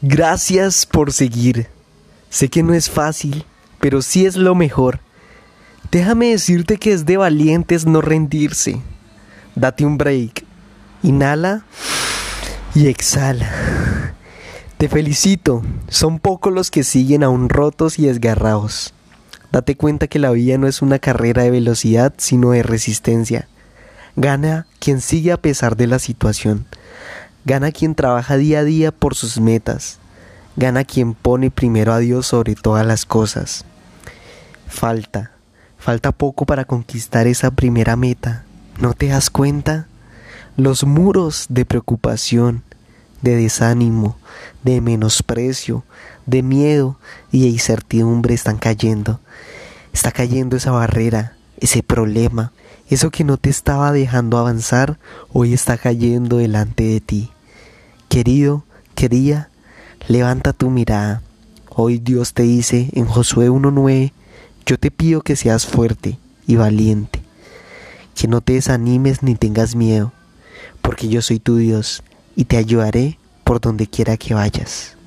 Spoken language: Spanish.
Gracias por seguir. Sé que no es fácil, pero sí es lo mejor. Déjame decirte que es de valientes no rendirse. Date un break. Inhala y exhala. Te felicito. Son pocos los que siguen aún rotos y desgarrados. Date cuenta que la vida no es una carrera de velocidad, sino de resistencia. Gana quien sigue a pesar de la situación. Gana quien trabaja día a día por sus metas. Gana quien pone primero a Dios sobre todas las cosas. Falta, falta poco para conquistar esa primera meta. ¿No te das cuenta? Los muros de preocupación, de desánimo, de menosprecio, de miedo y de incertidumbre están cayendo. Está cayendo esa barrera, ese problema, eso que no te estaba dejando avanzar, hoy está cayendo delante de ti. Querido, querida, levanta tu mirada. Hoy Dios te dice en Josué 1.9, yo te pido que seas fuerte y valiente, que no te desanimes ni tengas miedo, porque yo soy tu Dios y te ayudaré por donde quiera que vayas.